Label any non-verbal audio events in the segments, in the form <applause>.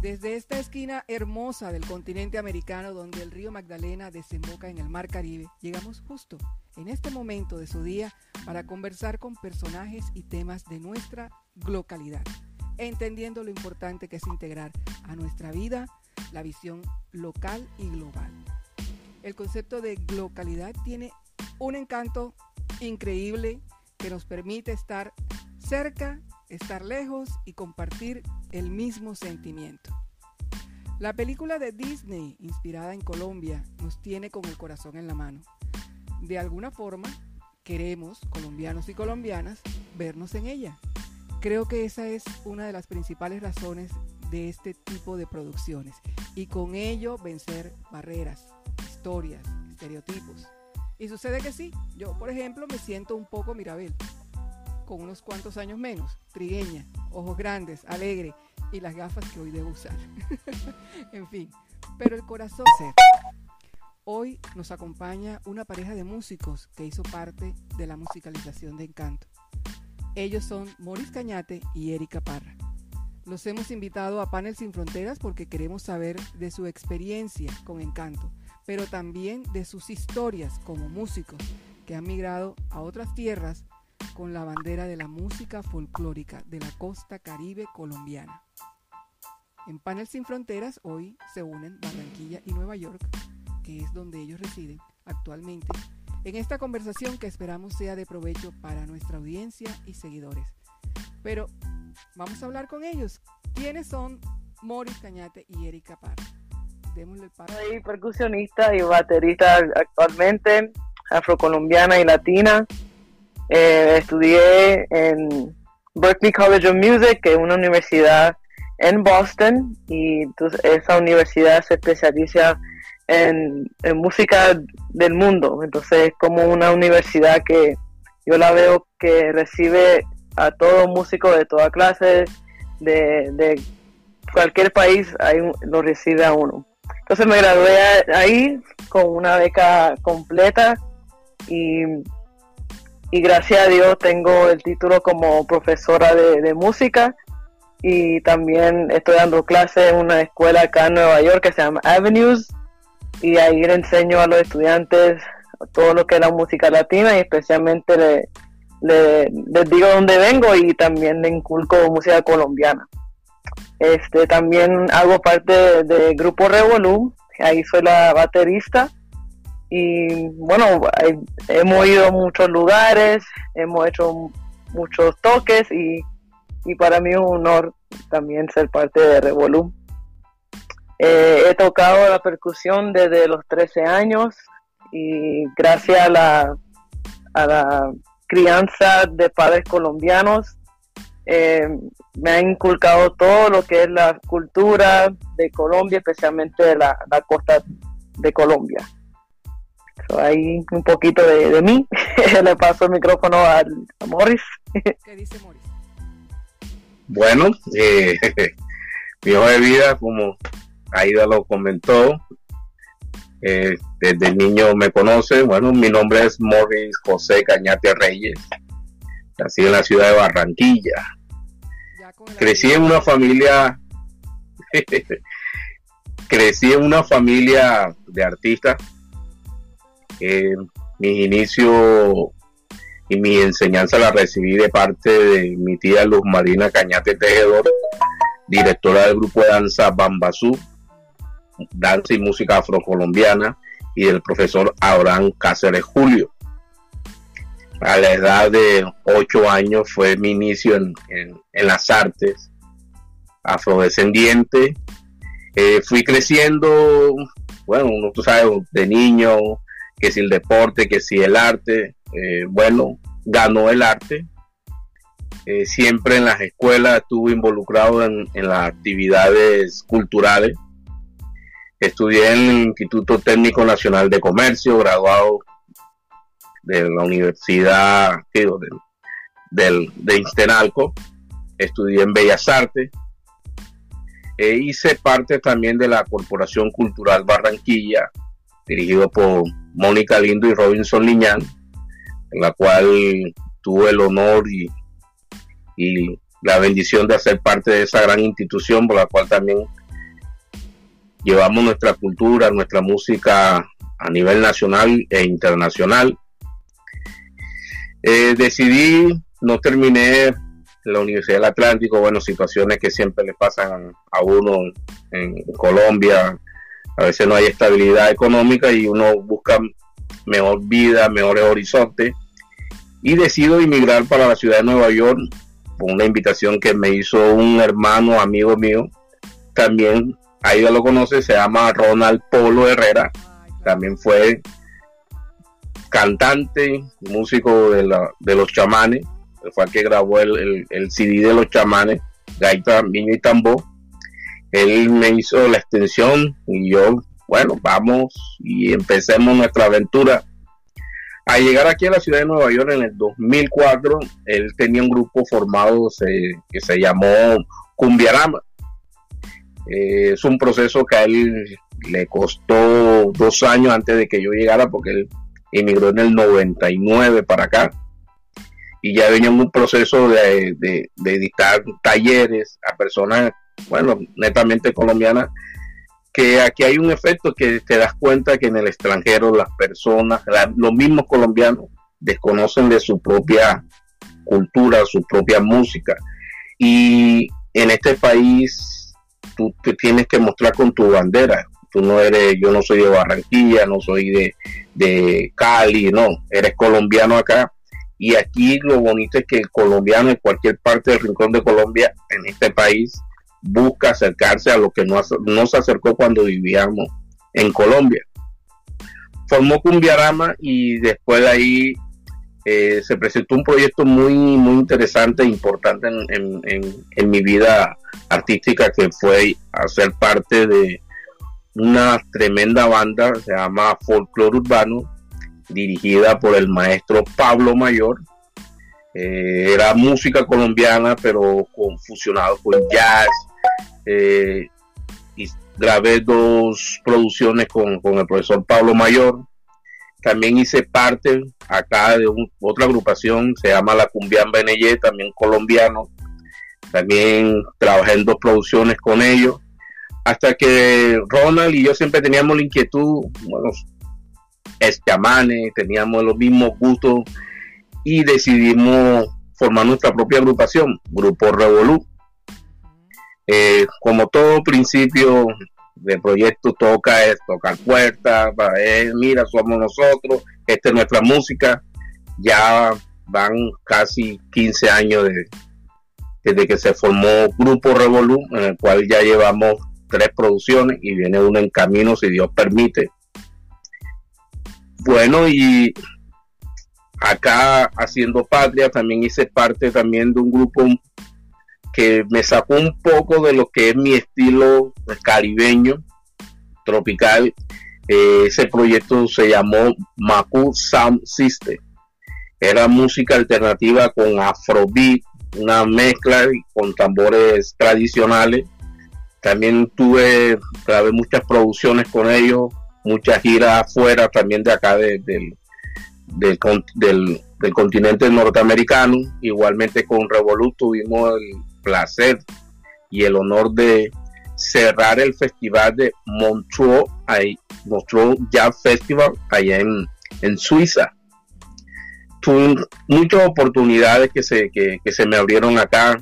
Desde esta esquina hermosa del continente americano donde el río Magdalena desemboca en el Mar Caribe, llegamos justo en este momento de su día para conversar con personajes y temas de nuestra localidad, entendiendo lo importante que es integrar a nuestra vida la visión local y global. El concepto de localidad tiene un encanto increíble que nos permite estar cerca, estar lejos y compartir el mismo sentimiento. La película de Disney, inspirada en Colombia, nos tiene con el corazón en la mano. De alguna forma, queremos, colombianos y colombianas, vernos en ella. Creo que esa es una de las principales razones de este tipo de producciones y con ello vencer barreras, historias, estereotipos. Y sucede que sí, yo por ejemplo me siento un poco Mirabel, con unos cuantos años menos, trigueña, ojos grandes, alegre y las gafas que hoy debo usar. <laughs> en fin, pero el corazón. Hoy nos acompaña una pareja de músicos que hizo parte de la musicalización de Encanto. Ellos son Maurice Cañate y Erika Parra. Los hemos invitado a Panel Sin Fronteras porque queremos saber de su experiencia con Encanto, pero también de sus historias como músicos que han migrado a otras tierras con la bandera de la música folclórica de la costa caribe colombiana. En Panel Sin Fronteras hoy se unen Barranquilla y Nueva York, que es donde ellos residen actualmente, en esta conversación que esperamos sea de provecho para nuestra audiencia y seguidores. Pero vamos a hablar con ellos. ¿Quiénes son Morris Cañate y Erika Parra? Démosle el paso. Soy percusionista y baterista actualmente, afrocolombiana y latina. Eh, estudié en Berklee College of Music, que es una universidad en Boston, y entonces esa universidad se especializa en, música del mundo. Entonces es como una universidad que yo la veo que recibe a todo músico de toda clase, de, cualquier país, ahí lo recibe a uno. Entonces me gradué ahí con una beca completa y, y gracias a Dios tengo el título como profesora de, música y también estoy dando clases en una escuela acá en Nueva York que se llama Avenues y ahí le enseño a los estudiantes todo lo que es la música latina y especialmente le, les digo dónde vengo y también le inculco música colombiana. Este, también hago parte del grupo Revolu, ahí soy la baterista y bueno, hemos ido a muchos lugares, hemos hecho muchos toques y, para mí es un honor también ser parte de Revolu. Eh, he tocado la percusión desde los 13 años y gracias a la, a la crianza de padres colombianos. Eh, me ha inculcado todo lo que es la cultura de Colombia, especialmente de la, costa de Colombia. Ahí un poquito de, mí. <laughs> Le paso el micrófono a, Morris. <laughs> ¿Qué dice Morris? Bueno, eh, <laughs> mi hijo de vida, como Aida lo comentó, eh, desde niño me conoce. Bueno, mi nombre es Morris José Cañate Reyes. Nací en la ciudad de Barranquilla. Crecí en una familia. crecí en una familia de artistas. Eh, mis inicios y mi enseñanza la recibí de parte de mi tía Luz Marina Cañate Tejedor, directora del grupo de danza Bambasú, danza y música afrocolombiana, y del profesor Abraham Cáceres Julio. A la edad de ocho años fue mi inicio en, las artes afrodescendiente. Eh, fui creciendo, bueno, tú sabes, de niño, que si el deporte, que si el arte, eh, bueno, ganó el arte. Eh, siempre en las escuelas estuve involucrado en, las actividades culturales Estudié en el Instituto Técnico Nacional de Comercio, graduado de la Universidad del, de Instenalco. Estudié en Bellas Artes. E hice parte también de la Corporación Cultural Barranquilla, dirigido por Mónica Lindo y Robinson Liñán, en la cual tuve el honor y, la bendición de hacer parte de esa gran institución, por la cual también llevamos nuestra cultura, nuestra música a nivel nacional e internacional. Eh, decidí, no terminé la Universidad del Atlántico, bueno, situaciones que siempre le pasan a uno en Colombia, a veces no hay estabilidad económica y uno busca mejor vida, mejores horizontes. Y decido emigrar para la ciudad de Nueva York con una invitación que me hizo un hermano, amigo mío. También, ahí ya lo conoce, se llama Ronald Polo Herrera. También fue cantante, músico de, los chamanes. Fue el que grabó el, el, CD de los chamanes, Gaita, Niño y Tambor él me hizo la extensión y yo, bueno, vamos y empecemos nuestra aventura. Al llegar aquí a la ciudad de Nueva York en el 2004, él tenía un grupo formado que se llamó Cumbiarama. Eh, es un proceso que a él le costó dos años antes de que yo llegara porque él emigró en el 99 para acá y ya venía un proceso de, de, dictar talleres a personas bueno, netamente colombiana, que aquí hay un efecto que te das cuenta que en el extranjero las personas, los mismos colombianos, desconocen de su propia cultura, su propia música. Y en este país tú te tienes que mostrar con tu bandera. Tú no eres, yo no soy de Barranquilla, no soy de, de Cali, no, eres colombiano acá. Y aquí lo bonito es que el colombiano en cualquier parte del rincón de Colombia, en este país, busca acercarse a lo que no, se acercó cuando vivíamos en Colombia. Formó Cumbiarama y después de ahí eh, se presentó un proyecto muy, muy interesante e importante en, mi vida artística que fue hacer parte de una tremenda banda, se llama Folklore Urbano, dirigida por el maestro Pablo Mayor. Eh, era música colombiana, pero con, fusionado con jazz, eh, y grabé dos producciones con, el profesor Pablo Mayor. También hice parte acá de otra agrupación, se llama La Cumbian Beneye, también colombiano. También trabajé en dos producciones con ellos. Hasta que Ronald y yo siempre teníamos la inquietud, bueno, escamanes, teníamos los mismos gustos y decidimos formar nuestra propia agrupación, Grupo Revolut. Eh, como todo principio de proyecto toca es tocar puertas, mira, somos nosotros, esta es nuestra música. Ya van casi 15 años desde que se formó Grupo Revolu, en el cual ya llevamos tres producciones y viene una en camino si Dios permite. Bueno, y acá haciendo patria también hice parte también de un grupo que me sacó un poco de lo que es mi estilo caribeño, tropical. Eh, ese proyecto se llamó Macu Sound System. Era música alternativa con afrobeat, una mezcla con tambores tradicionales. También tuve, grabé muchas producciones con ellos, muchas giras afuera también de acá del, del, del, continente norteamericano. Igualmente con Revolut tuvimos el, placer y el honor de cerrar el festival de Montreux, Jazz Festival allá en, en Suiza. Tuve muchas oportunidades que se, que, se me abrieron acá.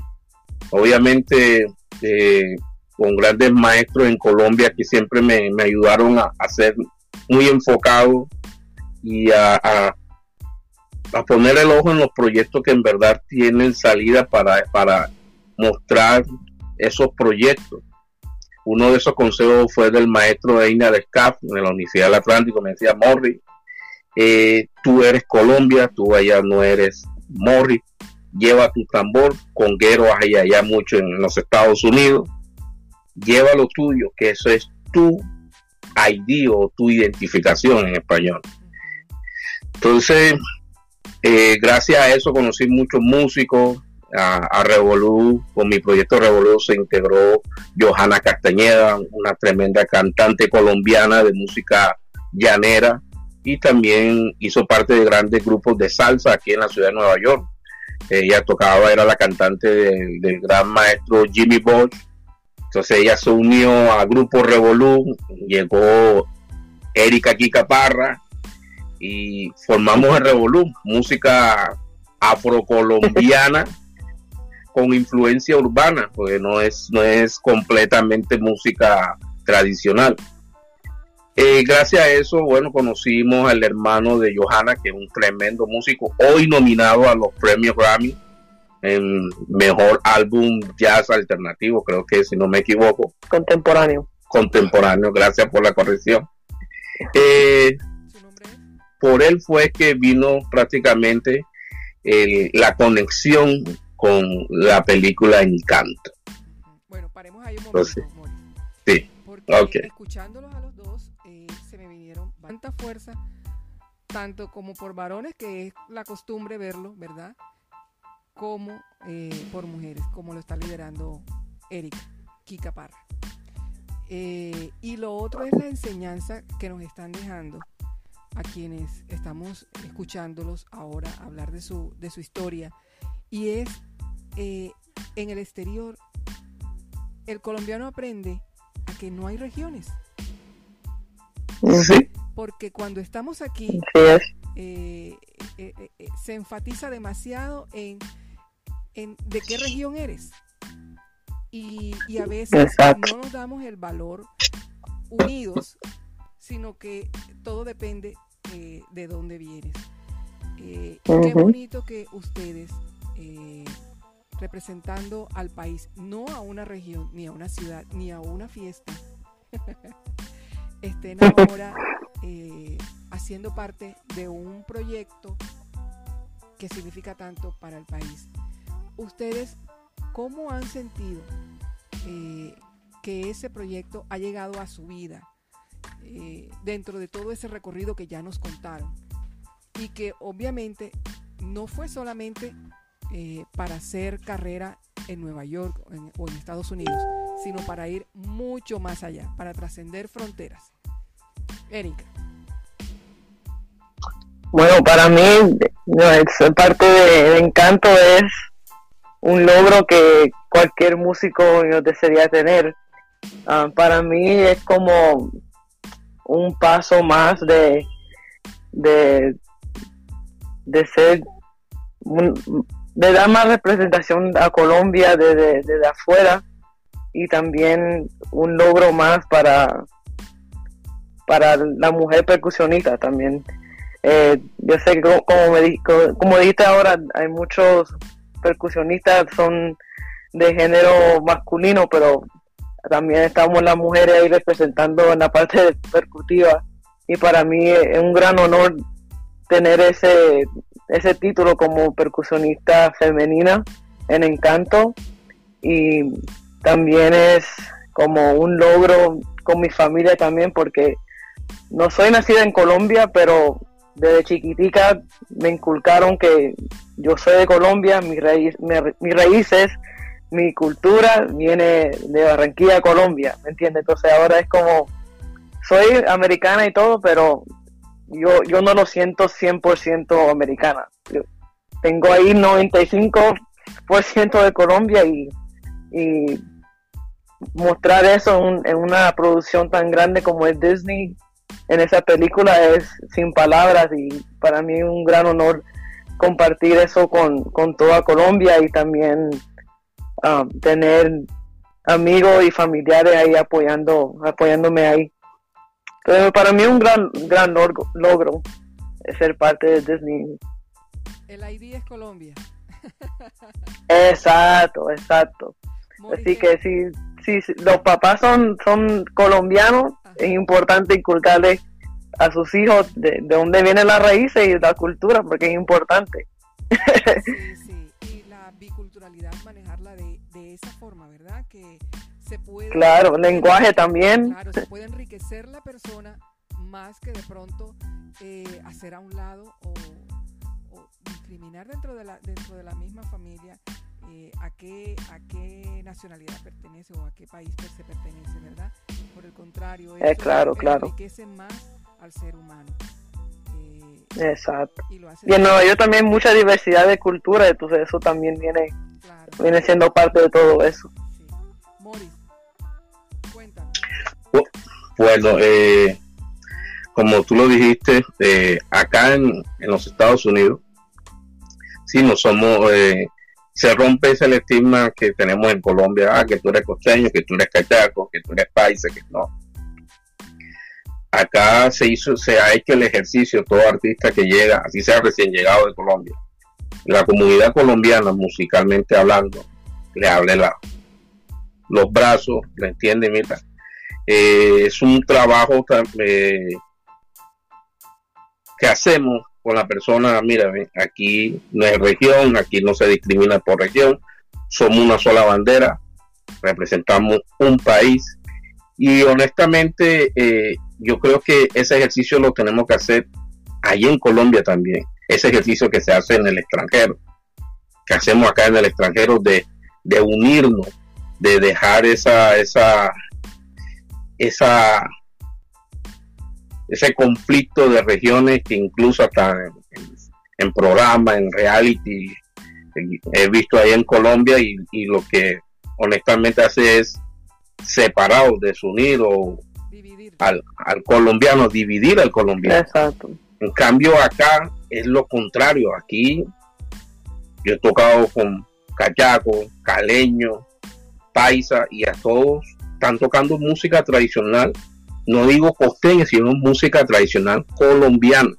Obviamente eh, con grandes maestros en Colombia que siempre me, ayudaron a, a, ser muy enfocado y a, a, poner el ojo en los proyectos que en verdad tienen salida para, para mostrar esos proyectos. Uno de esos consejos fue del maestro de Ina de SCAF de la Universidad del Atlántico, me decía Morri, eh, tú eres Colombia, tú allá no eres Morri, lleva tu tambor, conguero hay allá mucho en los Estados Unidos, lleva lo tuyo, que eso es tu ID o tu identificación en español. Entonces, eh, gracias a eso conocí muchos músicos, a, Revolu, con mi proyecto Revolu se integró Johanna Castañeda, una tremenda cantante colombiana de música llanera y también hizo parte de grandes grupos de salsa aquí en la ciudad de Nueva York. Ella tocaba, era la cantante del, gran maestro Jimmy Bosch Entonces ella se unió a Grupo Revolú, llegó Erika Kika Parra y formamos el Revolú, música afrocolombiana con influencia urbana, porque no es, no es completamente música tradicional. Eh, gracias a eso, bueno, conocimos al hermano de Johanna, que es un tremendo músico, hoy nominado a los premios Grammy en mejor álbum jazz alternativo, creo que si no me equivoco. Contemporáneo. Contemporáneo, gracias por la corrección. Eh, por él fue que vino prácticamente la conexión con la película Encanto. Bueno, paremos ahí un momento, Sí, porque escuchándolos a los dos eh, se me vinieron tanta fuerza, tanto como por varones, que es la costumbre verlo, ¿verdad? Como eh, por mujeres, como lo está liderando Erika, Kika Parra. Eh, y lo otro es la enseñanza que nos están dejando a quienes estamos escuchándolos ahora hablar de su, de su historia. Y es eh, en el exterior, el colombiano aprende a que no hay regiones. Porque cuando estamos aquí, eh, se enfatiza demasiado en, en de qué región eres. Y, a veces no nos damos el valor unidos, sino que todo depende eh, de dónde vienes. Eh, qué bonito que ustedes, eh, representando al país, no a una región, ni a una ciudad, ni a una fiesta, <laughs> estén ahora haciendo parte de un proyecto que significa tanto para el país. Ustedes ¿Cómo han sentido eh, que ese proyecto ha llegado a su vida eh, dentro de todo ese recorrido que ya nos contaron? Y que obviamente no fue solamente eh, para hacer carrera en Nueva York o en Estados Unidos, sino para ir mucho más allá, para trascender fronteras. Erika. Bueno, para mí, no, parte de Encanto es un logro que cualquier músico desearía tener. Ah, para mí es como un paso más de, de, de ser, de dar más representación a Colombia desde, afuera y también un logro más para, para la mujer percusionista también. Eh, yo sé que como, me, como dijiste ahora, hay muchos percusionistas son de género masculino, pero también estamos las mujeres ahí representando en la parte percutiva y para mí es un gran honor tener ese, ese título como percusionista femenina en Encanto y también es como un logro con mi familia también porque no soy nacida en Colombia, pero desde chiquitica me inculcaron que yo soy de Colombia, mi raíz, mis raíces, mi cultura viene de Barranquilla, Colombia, ¿me entiendes? Entonces ahora es como, soy americana y todo, pero yo, yo no lo siento 100% americana. tengo ahí 95% de Colombia y, y mostrar eso en, en, una producción tan grande como es Disney en esa película es sin palabras y para mí un gran honor compartir eso con, toda Colombia y también um, tener amigos y familiares ahí apoyando, apoyándome ahí. Pero para mí un gran, gran logro, ser parte de Disney. El ID es Colombia. <laughs> exacto, exacto. Así que si, si los papás son, son colombianos, es importante inculcarle a sus hijos de, dónde vienen las raíces y la cultura, porque es importante. Sí, sí, <laughs> y la biculturalidad, manejarla de, de esa forma, ¿verdad? Que se puede... Claro, lenguaje también. Claro, se puede enriquecer la persona más que de pronto eh, hacer a un lado o, discriminar dentro de la, dentro de la misma familia eh, a, qué, a qué nacionalidad pertenece o a qué país se pertenece, ¿verdad? Por el contrario, eh, eso claro, claro. enriquece más al ser humano. Eh, Exacto. Y, en Nueva York también hay mucha diversidad de cultura, entonces eso también viene, viene siendo parte de todo eso. Sí. Morris, Bueno, eh, como tú lo dijiste, eh, acá en, los Estados Unidos, sí, no somos, eh, se rompe ese estigma que tenemos en Colombia, ah, que tú eres costeño, que tú eres cachaco, que tú eres paisa, que no. Acá se hizo, se ha hecho el ejercicio, todo artista que llega, así sea recién llegado de Colombia, la comunidad colombiana, musicalmente hablando, le abre la, los brazos, ¿me entiende? Mira, eh, es un trabajo eh, que hacemos con la persona, mira, aquí no es región, aquí no se discrimina por región, somos una sola bandera, representamos un país y honestamente eh, yo creo que ese ejercicio lo tenemos que hacer ahí en Colombia también, ese ejercicio que se hace en el extranjero, que hacemos acá en el extranjero de unirnos, de dejar esa, esa, esa, ese conflicto de regiones que incluso hasta en, en programa, en reality, he visto ahí en Colombia y, lo que honestamente hace es separar desunir o al, al, colombiano, dividir al colombiano. Exacto. En cambio acá es lo contrario, aquí yo he tocado con cachaco, caleño, paisa y a todos están tocando música tradicional, no digo costeña, sino música tradicional colombiana.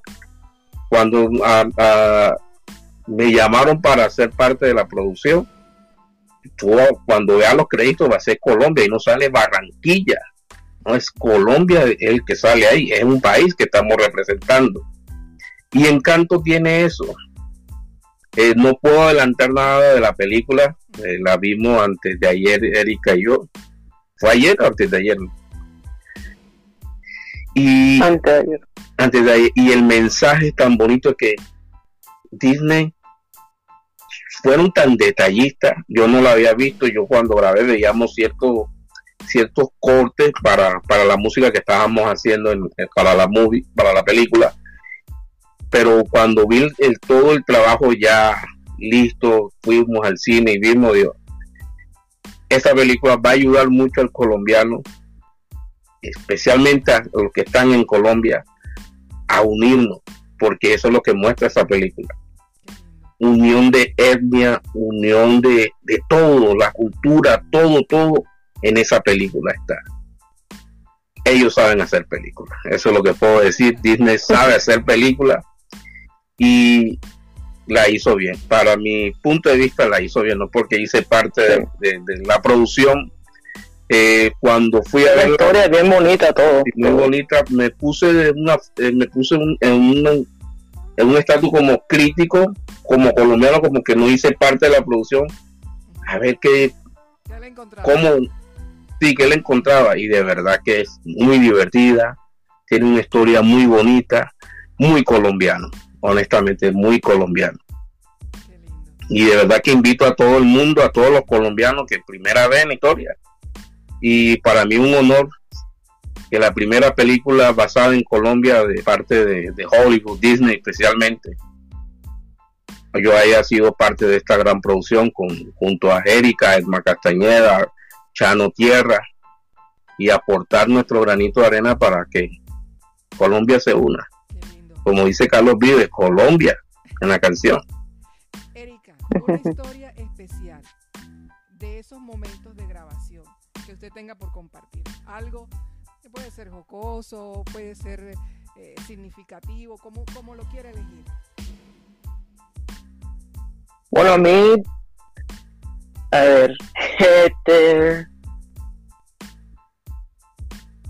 Cuando me llamaron para ser parte de la producción, cuando vea los créditos va a ser Colombia y no sale Barranquilla. No es Colombia el que sale ahí, es un país que estamos representando. Y Encanto tiene eso. Eh, no puedo adelantar nada de la película, eh, la vimos antes de ayer, Erika y yo. ¿Fue ayer o antes de ayer? Y antes de ayer. Antes de ayer. Y el mensaje tan bonito que Disney fueron tan detallistas. Yo no lo había visto. Yo cuando grabé veíamos ciertos ciertos cortes para, para la música que estábamos haciendo en, para la movie, para la película. Pero cuando vi el, todo el trabajo ya listo, fuimos al cine y vimos, Dios, esta película va a ayudar mucho al colombiano, especialmente a los que están en Colombia, a unirnos, porque eso es lo que muestra esa película. Unión de etnia, unión de, de todo, la cultura, todo, todo en esa película está. Ellos saben hacer películas, eso es lo que puedo decir. Disney sabe hacer películas y la hizo bien. Para mi punto de vista la hizo bien, no porque hice parte de, la producción. Eh, cuando fui a ver la historia es bien bonita todo. Muy bonita. Me puse una, eh, me puse en un en un estatus como crítico, como colombiano, como que no hice parte de la producción. A ver qué, cómo, sí, que le encontraba y de verdad que es muy divertida, tiene una historia muy bonita, muy colombiano honestamente, muy colombiano. Y de verdad que invito a todo el mundo, a todos los colombianos que primera vez en historia. Y para mí un honor que la primera película basada en Colombia de parte de, Hollywood, Disney especialmente, yo haya sido parte de esta gran producción con, junto a Erika, Edma Castañeda, Chano Tierra y aportar nuestro granito de arena para que Colombia se una como dice Carlos Vives, Colombia en la canción. Erika, una historia especial de esos momentos de grabación que usted tenga por compartir. Algo que puede ser jocoso, puede ser eh, significativo, como, como lo quiera elegir. Bueno, a mí, a ver, <laughs> este,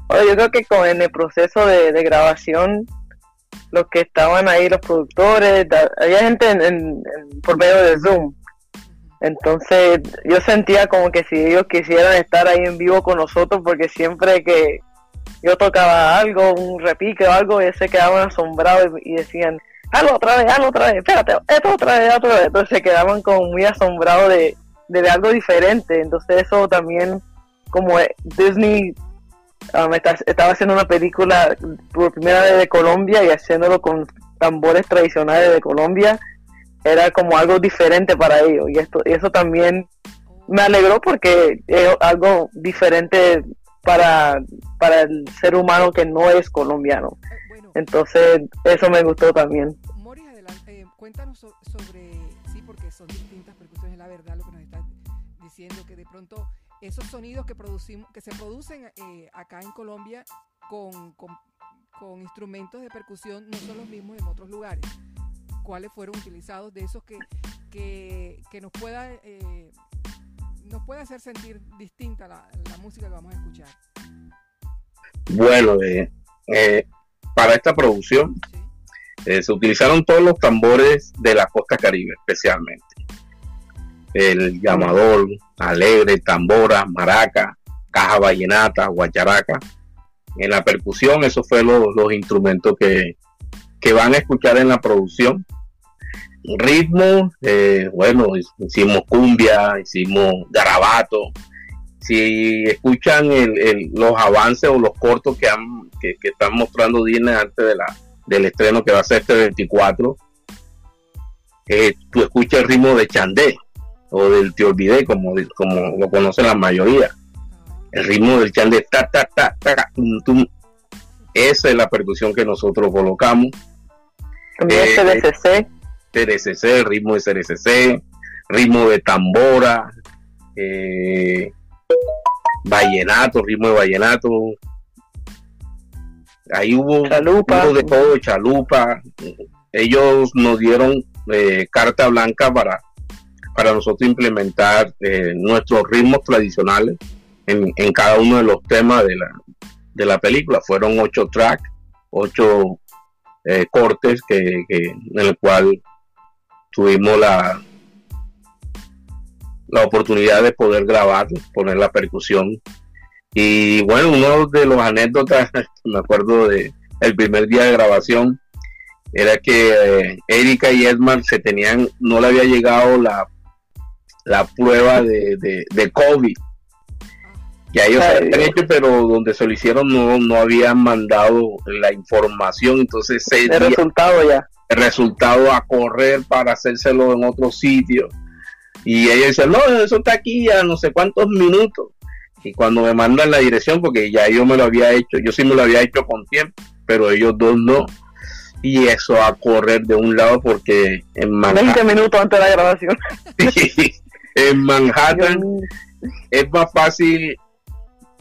bueno, yo creo que con en el proceso de, de grabación los que estaban ahí, los productores, había gente en, por medio de Zoom. Entonces yo sentía como que si ellos quisieran estar ahí en vivo con nosotros, porque siempre que yo tocaba algo, un repique o algo, ellos se quedaban asombrados y, decían, hazlo otra vez, hazlo otra vez, espérate, esto otra vez, otra vez. Entonces se quedaban como muy asombrados de, de algo diferente. Entonces eso también, como Disney Um, estaba haciendo una película por primera vez de Colombia y haciéndolo con tambores tradicionales de Colombia era como algo diferente para ellos y esto y eso también me alegró porque es algo diferente para, para el ser humano que no es colombiano. Entonces, eso me gustó también. Moris, adelante, eh, cuéntanos sobre, sí, porque son distintas percusiones, la verdad lo que nos estás diciendo, que de pronto esos sonidos que producimos, que se producen eh, acá en Colombia con, con, con, instrumentos de percusión no son los mismos en otros lugares. ¿Cuáles fueron utilizados de esos que, que, que nos pueda eh, nos puede hacer sentir distinta la, la, música que vamos a escuchar? Bueno, eh, eh, para esta producción ¿Sí? se utilizaron todos los tambores de la costa caribe, especialmente. El llamador, alegre, tambora, maraca, caja vallenata, guacharaca. En la percusión, esos fueron los, instrumentos que, que, van a escuchar en la producción. Ritmo, eh, bueno, hicimos cumbia, hicimos garabato. Si escuchan el, los avances o los cortos que, están mostrando Disney antes del estreno que va a ser este 24, eh, tú escuchas el ritmo de Chandé o del Te Olvidé, como, como lo conocen la mayoría. El ritmo del Chandé, ta, ta, ta, ta, tum, tum. Esa es la percusión que nosotros colocamos. También eh, CDCC. CDCC, el ritmo de CDCC, ritmo de tambora, eh, vallenato, ritmo de vallenato. Ahí hubo, chalupa. hubo de todo, chalupa. Ellos nos dieron eh, carta blanca para, para nosotros implementar eh, nuestros ritmos tradicionales en, en, cada uno de los temas de la, de la película. Fueron ocho tracks, ocho eh, cortes que, en el cual tuvimos la, la oportunidad de poder grabar, poner la percusión. Y bueno, uno de los anécdotas, <laughs> me acuerdo de el primer día de grabación, era que eh, Erika y Edmar se tenían, no le había llegado la, la prueba de, de, de COVID. Ya ellos se habían hecho, pero donde se lo hicieron no, no habían mandado la información, entonces el día, resultado ya. El resultado a correr para hacérselo en otro sitio. Y ella dice, no, eso está aquí a no sé cuántos minutos. Y cuando me mandan la dirección, porque ya yo me lo había hecho, yo sí me lo había hecho con tiempo, pero ellos dos no. Y eso a correr de un lado porque en Manhattan... 20 minutos antes de la grabación. <laughs> <laughs> en Manhattan es más fácil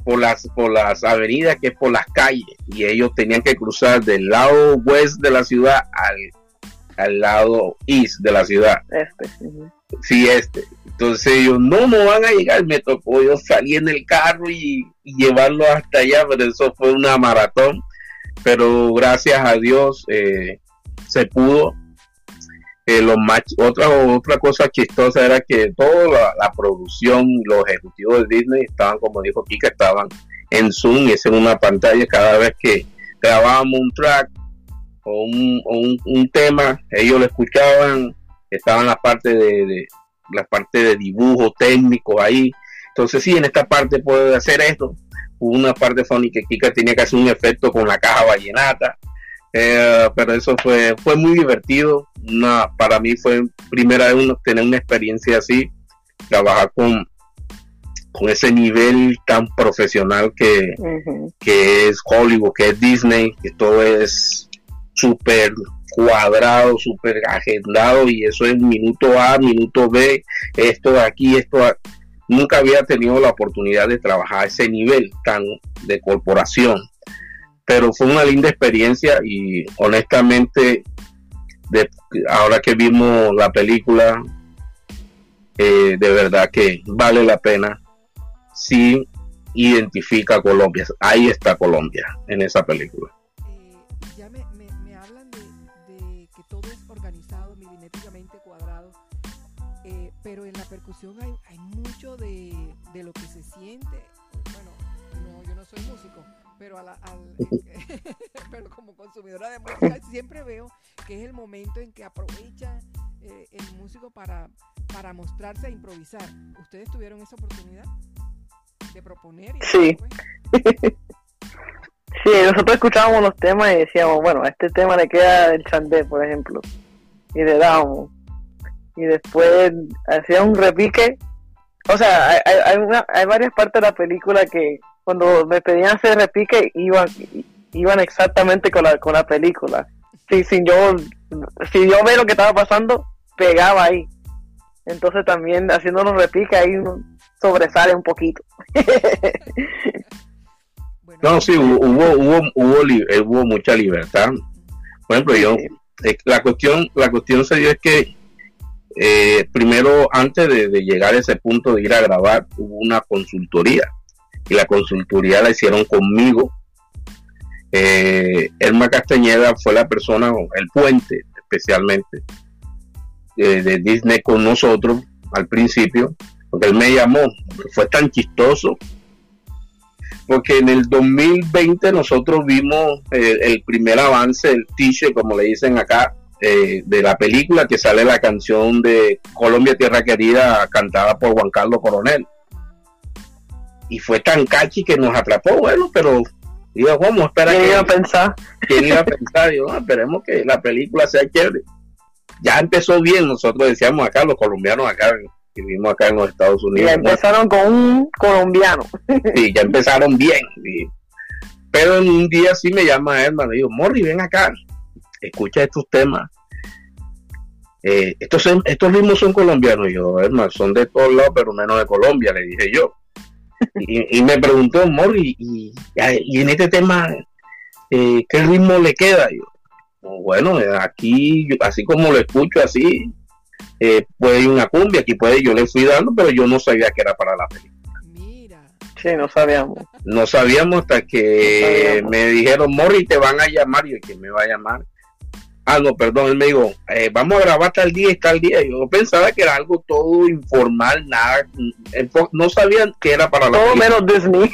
por las, por las avenidas que por las calles. Y ellos tenían que cruzar del lado west de la ciudad al, al lado east de la ciudad. Este. Uh -huh sí, este. Entonces ellos no, no van a llegar. Me tocó yo salir en el carro y, y, llevarlo hasta allá, pero eso fue una maratón. Pero gracias a Dios eh, se pudo. Otra, otra cosa chistosa era que toda la, la, producción, los ejecutivos de Disney estaban, como dijo Kika, estaban en Zoom y es en una pantalla cada vez que grabábamos un track o un, un, tema, ellos lo escuchaban estaban la parte de, la parte de dibujo técnico ahí. Entonces sí, en esta parte puede hacer esto. Una parte Sony que Kika tenía que hacer un efecto con la caja vallenata. Eh, pero eso fue, fue muy divertido. Una, para mí fue primera vez tener una experiencia así, trabajar con, con ese nivel tan profesional que, uh -huh. que es Hollywood, que es Disney, que todo es súper cuadrado, súper agendado y eso es minuto A, minuto B, esto de aquí, esto de... nunca había tenido la oportunidad de trabajar a ese nivel tan de corporación. Pero fue una linda experiencia y honestamente, de, ahora que vimos la película, eh, de verdad que vale la pena si identifica Colombia. Ahí está Colombia en esa película. pero en la percusión hay, hay mucho de, de, lo que se siente. Pero, a la, al, <laughs> <laughs> pero como consumidora de música siempre veo que es el momento en que aprovecha eh, el músico para, para mostrarse e improvisar. ¿Ustedes tuvieron esa oportunidad de proponer? Y sí. <laughs> sí, nosotros escuchábamos los temas y decíamos, bueno, a este tema le queda el chandé, por ejemplo, y le dábamos y después hacía un repique. O sea, hay, hay, una, hay varias partes de la película que cuando me pedían hacer repique, iban, iban exactamente con la, con la película. Si, si yo, si yo veo lo que estaba pasando, pegaba ahí. Entonces también haciendo los repiques ahí uno sobresale un poquito. <laughs> no, sí, hubo, hubo, hubo, eh, hubo, mucha libertad. Por ejemplo, yo, eh, la cuestión, la cuestión se dio es que eh, primero, antes de, llegar a ese punto de ir a grabar, hubo una consultoría. Y la consultoría la hicieron conmigo. Eh, Elma Castañeda fue la persona, el puente especialmente, eh, de Disney con nosotros al principio, porque él me llamó, fue tan chistoso, porque en el 2020 nosotros vimos eh, el primer avance, el t como le dicen acá, de la película que sale la canción de Colombia Tierra Querida cantada por Juan Carlos Coronel. Y fue tan cachi que nos atrapó, bueno, pero digo, vamos, espera ¿Quién iba a pensar? ¿Quién iba a pensar? Digo, esperemos que la película sea chévere. Ya empezó bien, nosotros decíamos acá, los colombianos acá, vivimos acá en los Estados Unidos. Ya empezaron con un colombiano. <laughs> Sí, ya empezaron bien. Pero en un día sí me llama me digo, Morri, ven acá escucha estos temas. Eh, estos, estos ritmos son colombianos, yo, hermano, son de todos lados, pero menos de Colombia, le dije yo. Y, me preguntó, Mori, y, en este tema, eh, ¿qué ritmo le queda? Yo, bueno, aquí, así como lo escucho así, eh, puede ir una cumbia, aquí puede, yo le fui dando, pero yo no sabía que era para la película. Mira. Sí, no sabíamos. No sabíamos hasta que me dijeron, Mori, te van a llamar, y que me va a llamar? Ah, no, perdón, él me dijo, eh, vamos a grabar tal día y tal día. Yo pensaba que era algo todo informal, nada, no sabían que era para la Todo menos Disney.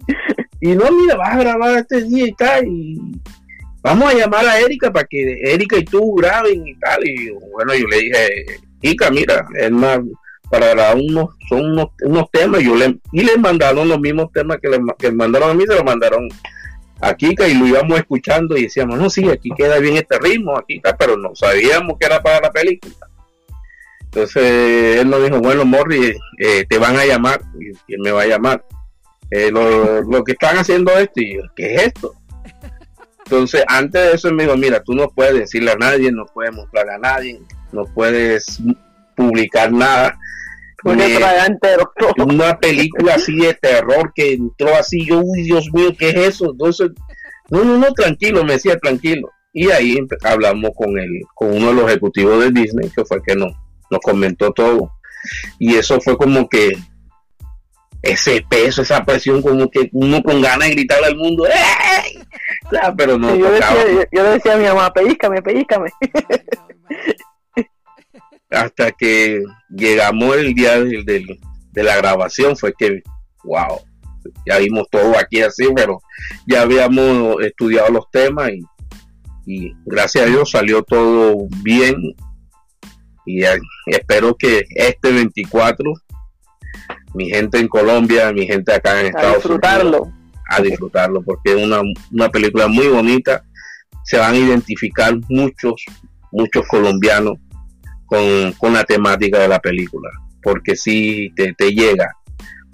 <laughs> y no, mira, vas a grabar este día y tal, y vamos a llamar a Erika para que Erika y tú graben y tal. Y bueno, yo le dije, Erika, mira, es más, para grabar unos, son unos, temas, yo le, y le mandaron los mismos temas que le, que mandaron a mí, se los mandaron aquí y lo íbamos escuchando y decíamos, no, sí, aquí queda bien este ritmo, aquí está, pero no sabíamos que era para la película. Entonces él nos dijo, bueno, Morri, eh, te van a llamar, y él me va a llamar. Eh, lo, que están haciendo esto, y yo, ¿qué es esto? Entonces, antes de eso, él me dijo, mira, tú no puedes decirle a nadie, no puedes mostrar a nadie, no puedes publicar nada, una película así de terror que entró así, yo, uy, Dios mío, ¿qué es eso? Entonces, no, no, no, tranquilo, me decía, tranquilo. Y ahí hablamos con, el, con uno de los ejecutivos de Disney, que fue el que nos, nos comentó todo. Y eso fue como que ese peso, esa presión, como que uno con ganas de gritarle al mundo, ¡Ey! pero no. yo, decía, yo, decía a mi mamá, pellizcame, pellizcame hasta que llegamos el día de, la grabación fue que, wow, ya vimos todo aquí así, pero ya habíamos estudiado los temas y, gracias a Dios salió todo bien. Y, espero que este 24 mi gente en Colombia, mi gente acá en Estados Unidos a disfrutarlo porque es una, una película muy bonita. Se van a identificar muchos muchos colombianos con, la temática de la película, porque si te, llega.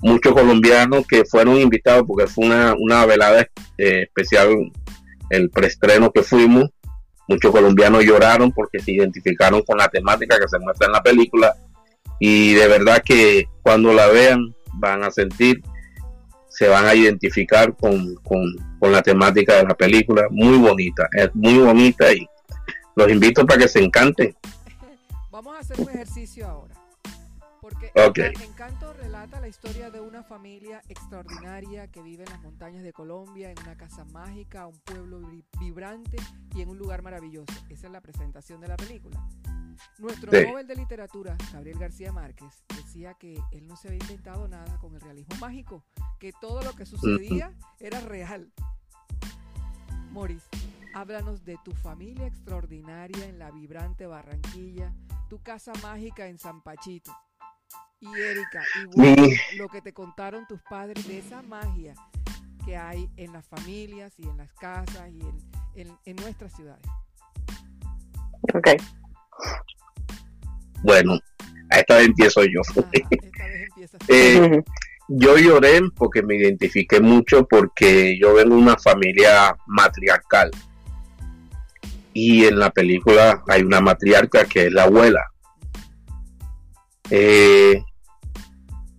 Muchos colombianos que fueron invitados, porque fue una, velada eh, especial, el preestreno que fuimos, muchos colombianos lloraron porque se identificaron con la temática que se muestra en la película y de verdad que cuando la vean van a sentir, se van a identificar con, con, con la temática de la película, muy bonita, es muy bonita y los invito para que se encanten Vamos a hacer un ejercicio ahora. Porque Encanto relata la historia de una familia extraordinaria que vive en las montañas de Colombia, en una casa mágica, un pueblo vibrante y en un lugar maravilloso. Esa es la presentación de la película. Nuestro Nobel de Literatura, Gabriel García Márquez, decía que él no se había inventado nada con el realismo mágico, que todo lo que sucedía era real. Morris, háblanos de tu familia extraordinaria en la vibrante Barranquilla, tu casa mágica en San Pachito. Y Erika, igual lo que te contaron tus padres de esa magia que hay en las familias y en las casas y en, en, nuestras ciudades. Ok. Bueno, esta vez empiezo yo. esta vez eh, yo lloré porque me identifiqué mucho porque yo vengo de una familia matriarcal y en la película hay una matriarca que es la abuela. Eh,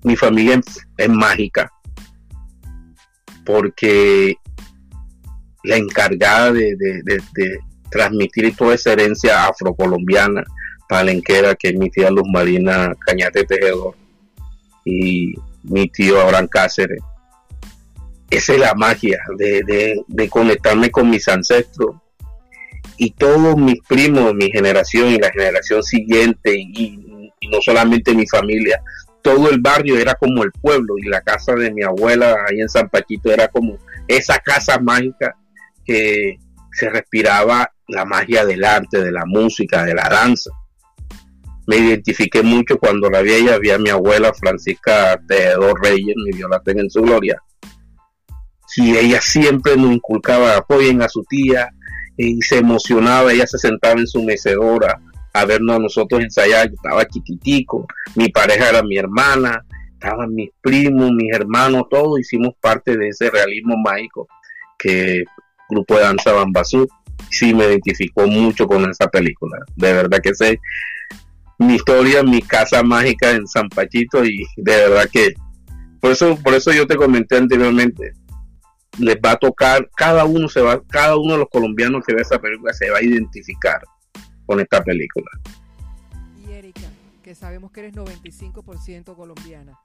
mi familia es, mágica porque la encargada de, transmitir toda esa herencia afrocolombiana palenquera que es mi tía Luz Marina Cañate Tejedor y mi tío Abraham Cáceres. Esa es la magia de, de conectarme con mis ancestros y todos mis primos de mi generación y la generación siguiente y, no solamente mi familia, todo el barrio era como el pueblo y la casa de mi abuela ahí en San Pachito era como esa casa mágica que se respiraba la magia del arte, de la música, de la danza. Me identifiqué mucho cuando la vi ella, vi a mi abuela Francisca Tejedor Reyes, mi Dios la en su gloria. Y ella siempre nos inculcaba, apoyen a su tía, y se emocionaba, ella se sentaba en su mecedora a vernos a nosotros ensayar, yo estaba chiquitico, mi pareja era mi hermana, estaban mis primos, mis hermanos, todos hicimos parte de ese realismo mágico que grupo de danza Bambasú sí me identificó mucho con esa película, de verdad que sé mi historia, mi casa mágica en San Pachito y de verdad que por eso, por eso yo te comenté anteriormente, les va a tocar, cada uno se va, cada uno de los colombianos que ve esa película se va a identificar con esta película. Y Erika, que sabemos que eres 95% colombiana.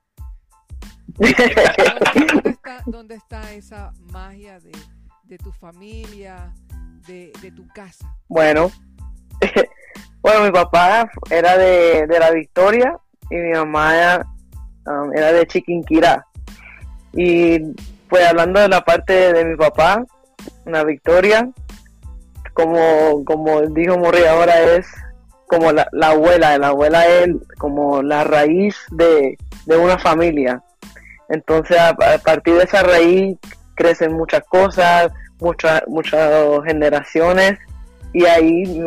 ¿Dónde está, esa magia de, tu familia, de, tu casa? Bueno, <laughs> bueno, mi papá era de, La Victoria y mi mamá era, um, era de Chiquinquirá. Y pues hablando de la parte de mi papá, una victoria, como, como dijo Morri ahora es como la, abuela, la abuela es como la raíz de, una familia. Entonces a, partir de esa raíz crecen muchas cosas, muchas, muchas generaciones y ahí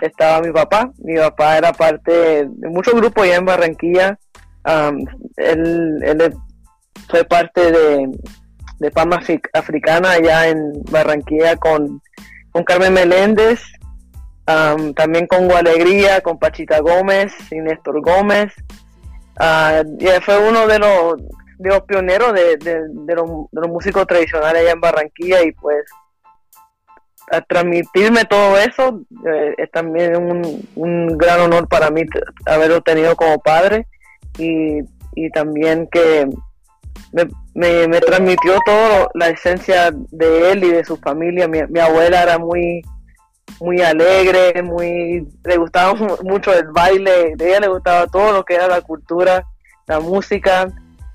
estaba mi papá. Mi papá era parte de muchos grupos ya en Barranquilla. él, él fue parte de, de Pama Africana allá en Barranquilla con, con Carmen Meléndez, también con Alegría, con Pachita Gómez y Néstor Gómez. Uh, fue uno de los, de los pioneros de, de, los, músicos tradicionales allá en Barranquilla y pues a transmitirme todo eso eh, es también un, un, gran honor para mí haberlo tenido como padre y, y también que me, me, transmitió todo la esencia de él y de su familia. Mi, abuela era muy muy alegre, muy le gustaba <laughs> mucho el baile, de ella le gustaba todo lo que era la cultura, la música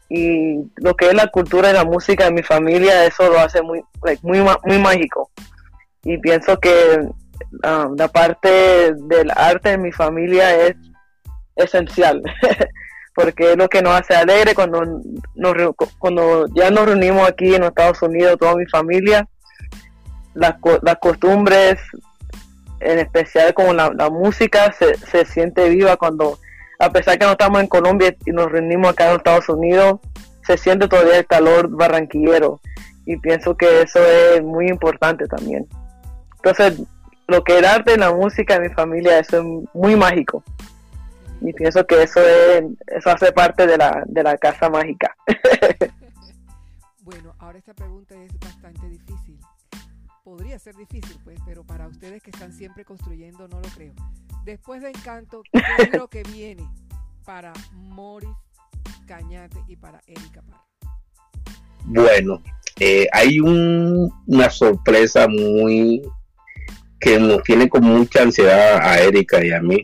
y lo que es la cultura y la música de mi familia, eso lo hace muy muy muy mágico. Y pienso que um, la parte del arte de mi familia es esencial. <laughs> porque es lo que nos hace alegre cuando, nos, cuando ya nos reunimos aquí en Estados Unidos, toda mi familia, las, las costumbres, en especial como la, música, se, se, siente viva cuando, a pesar que no estamos en Colombia y nos reunimos acá en Estados Unidos, se siente todavía el calor barranquillero y pienso que eso es muy importante también. Entonces, lo que el arte la música mi familia, eso es muy mágico y pienso que eso es, eso hace parte de la, de la casa mágica. <laughs> bueno, ahora esta pregunta es bastante difícil. Podría ser difícil, pues, pero para ustedes que están siempre construyendo, no lo creo. Después de Encanto, ¿qué <laughs> es lo que viene para Morris Cañate y para Erika Parra? Bueno, eh, hay una sorpresa muy que nos tiene con mucha ansiedad a Erika y a mí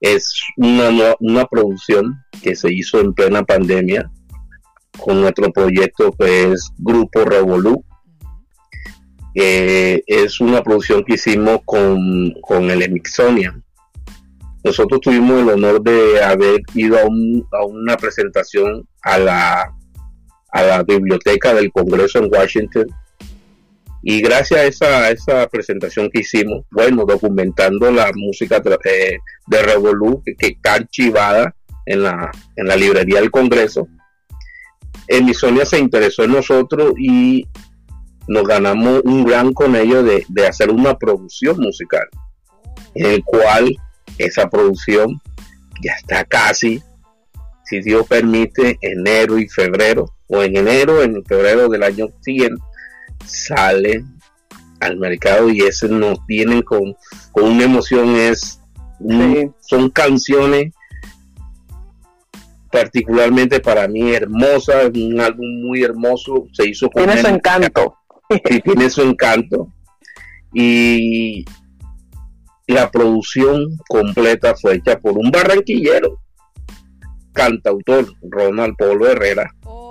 es una, una producción que se hizo en plena pandemia con nuestro proyecto que es Grupo Revolú. es una producción que hicimos con, con el Emixonia. Nosotros tuvimos el honor de haber ido a, a una presentación a la, a la biblioteca del Congreso en Washington y gracias a esa, esa presentación que hicimos, bueno, documentando la música eh, de Revolu, que, está archivada en la, en la librería del Congreso, Emisonia se interesó en nosotros y nos ganamos un gran con ellos de, de hacer una producción musical, en el cual esa producción ya está casi, si Dios permite, enero y febrero, o en enero, en febrero del año siguiente, sale al mercado y ese nos tienen con, con una emoción, es son canciones particularmente para mí hermosas, un álbum muy hermoso, se hizo con tiene su encanto. <laughs> tiene su encanto. Y la producción completa fue hecha por un barranquillero, cantautor, Ronald Polo Herrera. Oh.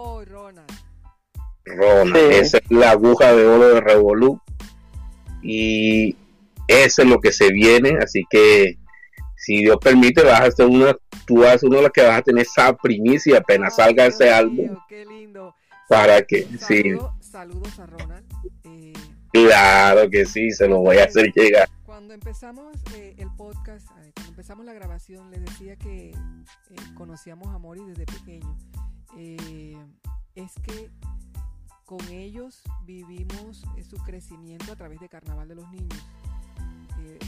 Ronald, esa es la aguja de oro de Revolú. Y eso es lo que se viene, así que si Dios permite, vas a ser una, tú vas a ser uno de los que vas a tener esa primicia apenas salga ese álbum. Qué lindo. Para que, sí. Saludos a Ronald. Eh, claro que sí, se lo voy a hacer llegar. Cuando empezamos eh, el podcast, cuando empezamos la grabación, les decía que eh, conocíamos a Mori desde pequeño. es que con ellos vivimos su crecimiento a través de Carnaval de los Niños.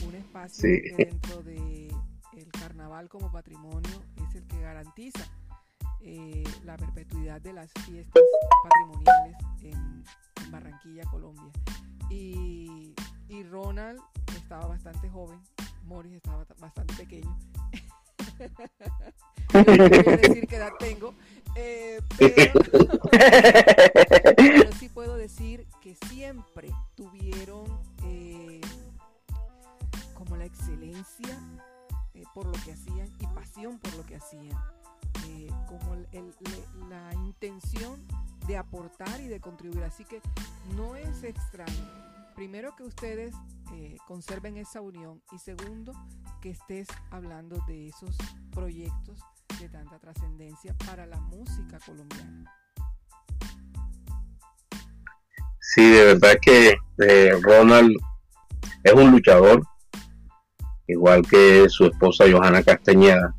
un espacio dentro de el carnaval como patrimonio es el que garantiza la perpetuidad de las fiestas patrimoniales en, Barranquilla, Colombia. Y, Ronald estaba bastante joven, Morris estaba bastante pequeño. <laughs> no voy a decir qué edad tengo, eh, <laughs> pero, sí puedo decir que siempre tuvieron eh, como la excelencia eh, por lo que hacían y pasión por lo que hacían, como la intención de aportar y de contribuir. Así que no es extraño, primero que ustedes eh, conserven esa unión y segundo que estés hablando de esos proyectos tanta trascendencia para la música colombiana. Sí, de verdad que eh, Ronald es un luchador, igual que su esposa Johanna Castañeda.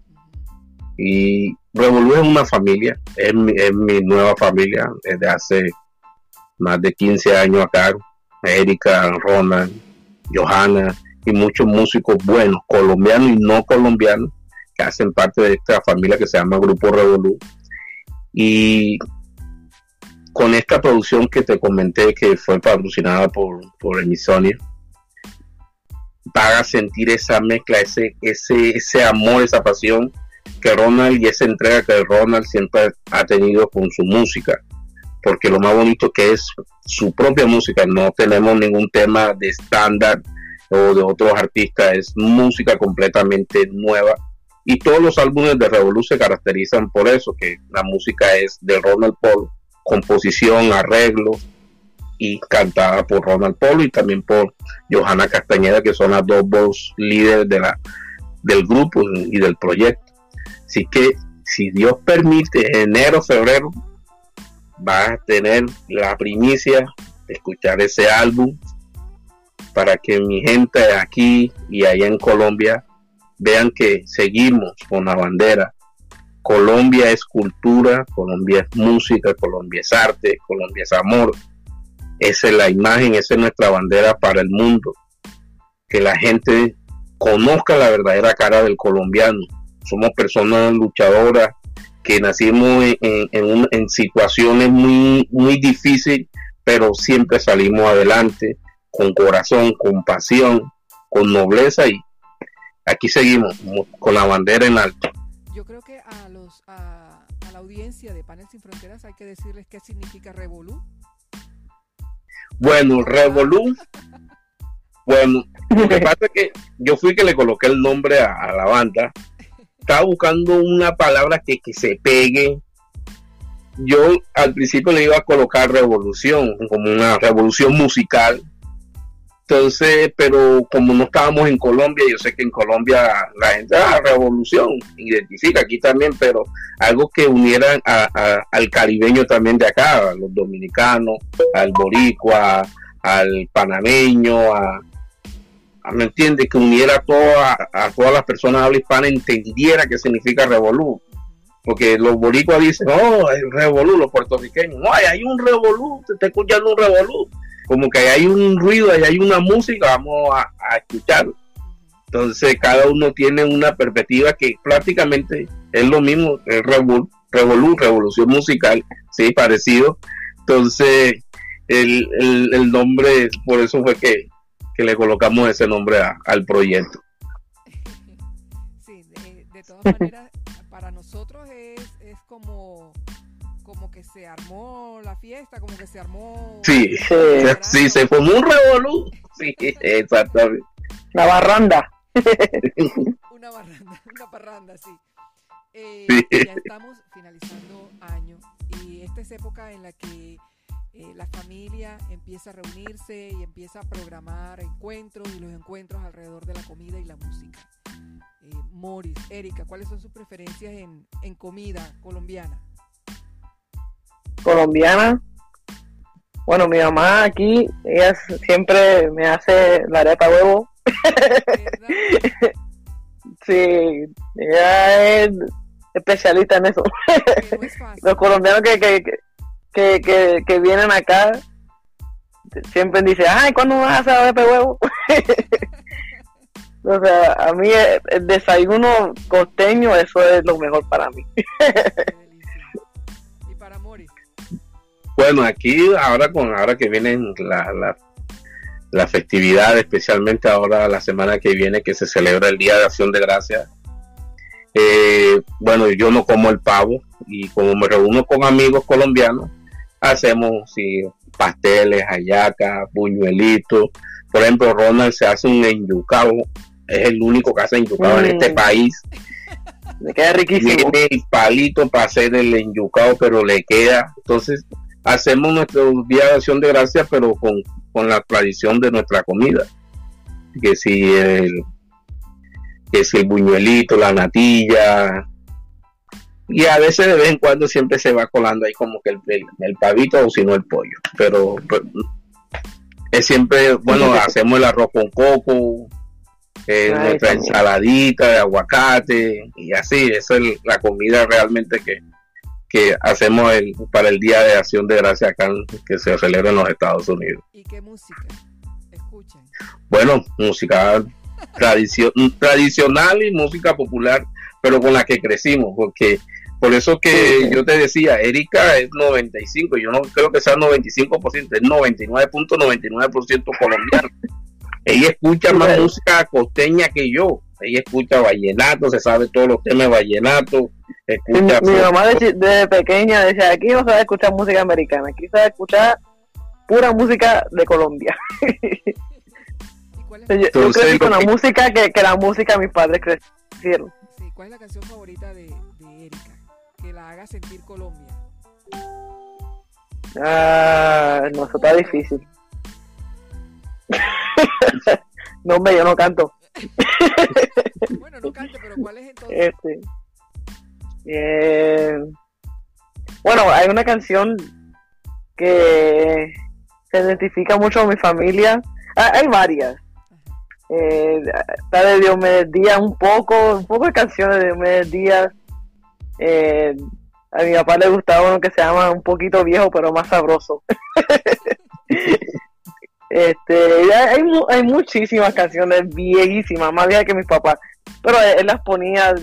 Y Revolú es una familia, es mi, nueva familia desde hace más de 15 años acá. Erika, Ronald, Johanna y muchos músicos buenos, colombianos y no colombianos, que hacen parte de esta familia que se llama Grupo Revolú. Y con esta producción que te comenté que fue patrocinada por, por Emisonia, van a sentir esa mezcla, ese, ese, ese amor, esa pasión que Ronald y esa entrega que Ronald siempre ha tenido con su música, porque lo más bonito que es su propia música, no tenemos ningún tema de estándar o de otros artistas, es música completamente nueva. Y todos los álbumes de Revolución se caracterizan por eso, que la música es de Ronald Paul, composición, arreglo y cantada por Ronald Paul y también por Johanna Castañeda, que son las dos voz líderes de la, del grupo y del proyecto. Así que si Dios permite, enero, febrero, vas a tener la primicia de escuchar ese álbum para que mi gente aquí y allá en Colombia vean que seguimos con la bandera. Colombia es cultura, Colombia es música, Colombia es arte, Colombia es amor. Esa es la imagen, esa es nuestra bandera para el mundo. Que la gente conozca la verdadera cara del colombiano somos personas luchadoras que nacimos en, situaciones muy, muy difíciles, pero siempre salimos adelante con corazón, con pasión, con nobleza y aquí seguimos con la bandera en alto. Yo creo que a, los, a, la audiencia de Panel Sin Fronteras hay que decirles qué significa Revolú. Bueno, Revolú, bueno, lo que pasa es que yo fui que le coloqué el nombre a la banda estaba buscando una palabra que, se pegue. Yo al principio le iba a colocar revolución, como una revolución musical. Entonces, pero como no estábamos en Colombia, yo sé que en Colombia la gente, ah, revolución, identifica aquí también, pero algo que uniera al caribeño también de acá, a los dominicanos, al boricua, al panameño, a, ¿me entiende? Que uniera a, toda, a todas las personas de habla hispana, entendiera qué significa revolú. porque los boricuas dicen, oh, el revolú, los puertorriqueños, no, hay un revolú, te está escuchando un revolú, como que hay un ruido, hay una música, vamos a, a escucharlo. Entonces cada uno tiene una perspectiva que prácticamente es lo mismo, el revolú, revolución musical, sí, parecido. Entonces el, el, nombre, por eso fue que, le colocamos ese nombre al proyecto. <laughs> Sí, de, todas maneras, para nosotros es, es como que se armó la fiesta, como que se armó. Sí, sí, se formó un revolú. Sí, <laughs> exactamente. La barranda. una barranda, una parranda, sí. Eh, ya estamos finalizando año y esta es época en la que eh, la familia empieza a reunirse y empieza a programar encuentros y los encuentros alrededor de la comida y la música. Eh, Morris, Erika, ¿cuáles son sus preferencias en, en comida colombiana? Colombiana. Bueno, mi mamá aquí, ella siempre me hace la arepa huevo. <laughs> sí, ella es especialista en eso. Los colombianos que, que, que, que, vienen acá siempre dicen, ay, ¿cuándo vas a hacer arepa huevo? <laughs> o sea, a mí el desayuno costeño, eso es lo mejor para mí. Bueno, aquí ahora con ahora que vienen la, la, la, festividad, especialmente ahora la semana que viene que se celebra el Día de Acción de Gracias. Eh, bueno, yo no como el pavo y como me reúno con amigos colombianos, hacemos sí, pasteles, hallacas, buñuelitos. Por ejemplo, Ronald se hace un enyucado, es el único que hace enyucado en este mm. país. <laughs> Le queda riquísimo. Tiene el palito para hacer el enyucado, pero le queda. Entonces, hacemos nuestro día de acción de gracias, pero con, la tradición de nuestra comida. Que si el, que si el buñuelito, la natilla, y a veces de vez en cuando siempre se va colando ahí como que el, el, pavito o si no el pollo. Pero, pues, es siempre, bueno, hacemos el arroz con coco, eh, nuestra ensaladita de aguacate y así, esa es la comida realmente que, que hacemos el, para el Día de Acción de Gracia acá que se celebra en los Estados Unidos. ¿Y qué música escuchan? Bueno, música tradicional y música popular, pero con la que crecimos, porque por eso que yo te decía, Erika es 95, yo no creo que sea 95%, es 99.99% colombiano. Ella escucha más música costeña que yo. Ella escucha vallenato, se sabe todos los temas de vallenato. mi, mamá desde, pequeña decía, aquí no se va a escuchar música americana, aquí se va a escuchar pura música de Colombia. <laughs> yo, crecí con la música que, que, la música mis padres crecieron. ¿Cuál es la canción favorita de, de Erika? Que la haga sentir Colombia. Ah, no, eso está difícil. <laughs> no, hombre, yo no canto. <laughs> bueno, no canto, pero ¿cuál es entonces? Este, bueno, hay una canción que se identifica mucho con mi familia. Ah, hay varias. Eh, está de Diomedes Díaz un poco, un poco de canciones de Diomedes Díaz. Eh, a mi papá le gustaba uno que se llama Un poquito viejo, pero más sabroso. <laughs> Este, hay, hay muchísimas canciones viejísimas, más viejas que mis papás, pero él, las ponía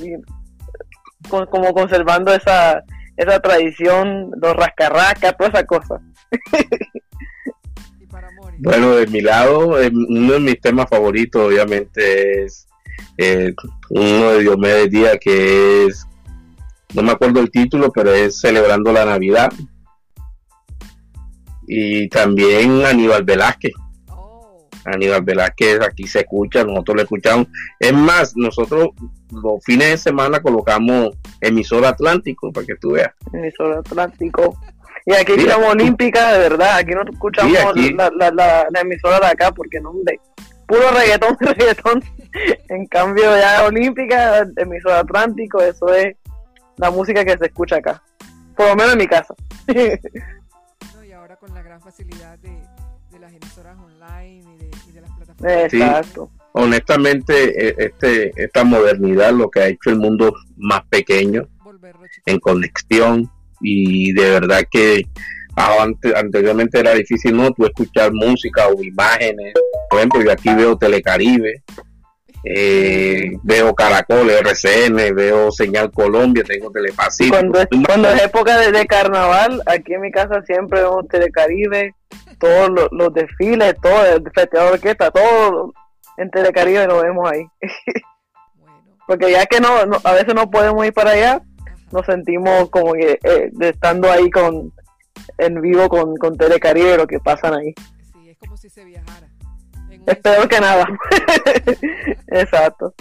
como conservando esa, esa tradición, los rascarracas, toda esa cosa. bueno, de mi lado, eh, uno de mis temas favoritos obviamente es eh, uno de Diomedes Díaz que es, no me acuerdo el título, pero es Celebrando la Navidad y también Aníbal Velázquez. Oh. Aníbal Velázquez aquí se escucha, nosotros lo escuchamos. Es más, nosotros los fines de semana colocamos emisor Atlántico para que tú veas. Emisor Atlántico. Y aquí estamos olímpica, de verdad. Aquí no escuchamos la, la, la, emisora de acá porque no, de puro reggaetón, <laughs> reggaetón. en cambio, ya olímpica, emisora Atlántico, eso es la música que se escucha acá. Por lo menos en mi casa. <laughs> con la gran facilidad de, las emisoras online y de, las plataformas. Exacto. honestamente, e, este, esta modernidad lo que ha hecho el mundo más pequeño. en conexión y de verdad que anteriormente era difícil no tú escuchar música o imágenes por ejemplo yo aquí veo Telecaribe eh, veo Caracol, RCN, veo Señal Colombia, tengo Telepacífico. Cuando es, cuando es época de, carnaval, aquí en mi casa siempre vemos Telecaribe, todos los, desfiles, todo el festival de orquesta, todo en Telecaribe lo vemos ahí. <laughs> Porque ya que no, a veces no podemos ir para allá, nos sentimos como que eh, estando ahí con en vivo con, con Telecaribe lo que pasan ahí. Sí, es como si se viajara. Es que nada. <laughs> Exacto.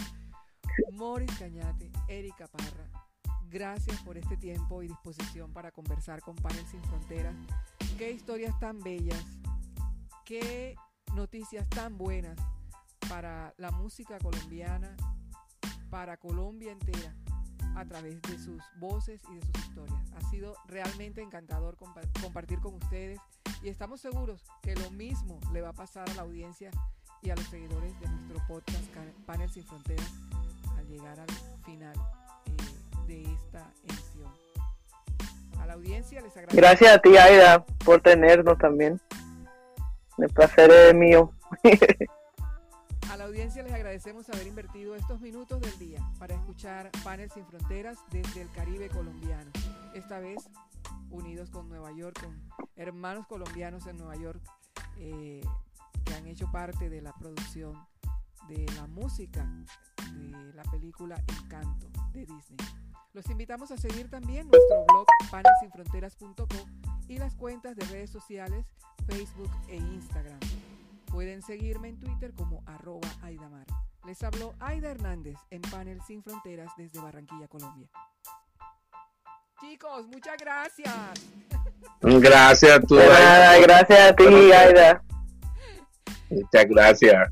Morris Cañate, Erika Parra, gracias por este tiempo y disposición para conversar con Panel Sin Fronteras. Qué historias tan bellas, qué noticias tan buenas para la música colombiana, para Colombia entera, a través de sus voces y de sus historias. Ha sido realmente encantador compartir con ustedes y estamos seguros que lo mismo le va a pasar a la audiencia y a los seguidores de nuestro podcast Panel Sin Fronteras al llegar al final eh, de esta edición. A la audiencia les agradezco. Gracias a ti, Aida, por tenernos también. El placer es mío. <laughs> A la audiencia les agradecemos haber invertido estos minutos del día para escuchar Panel Sin Fronteras desde el Caribe colombiano. Esta vez unidos con Nueva York, con hermanos colombianos en Nueva York, eh, que han hecho parte de la producción de la música de la película Encanto de Disney. Los invitamos a seguir también nuestro blog panelsinfronteras.com y las cuentas de redes sociales Facebook e Instagram. Pueden seguirme en Twitter como arroba Aidamar. Les habló Aida Hernández en Panel Sin Fronteras desde Barranquilla, Colombia. Chicos, muchas gracias. Gracias a <laughs> tú. gracias a ti, Aida. Muchas gracias.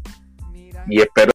Y espero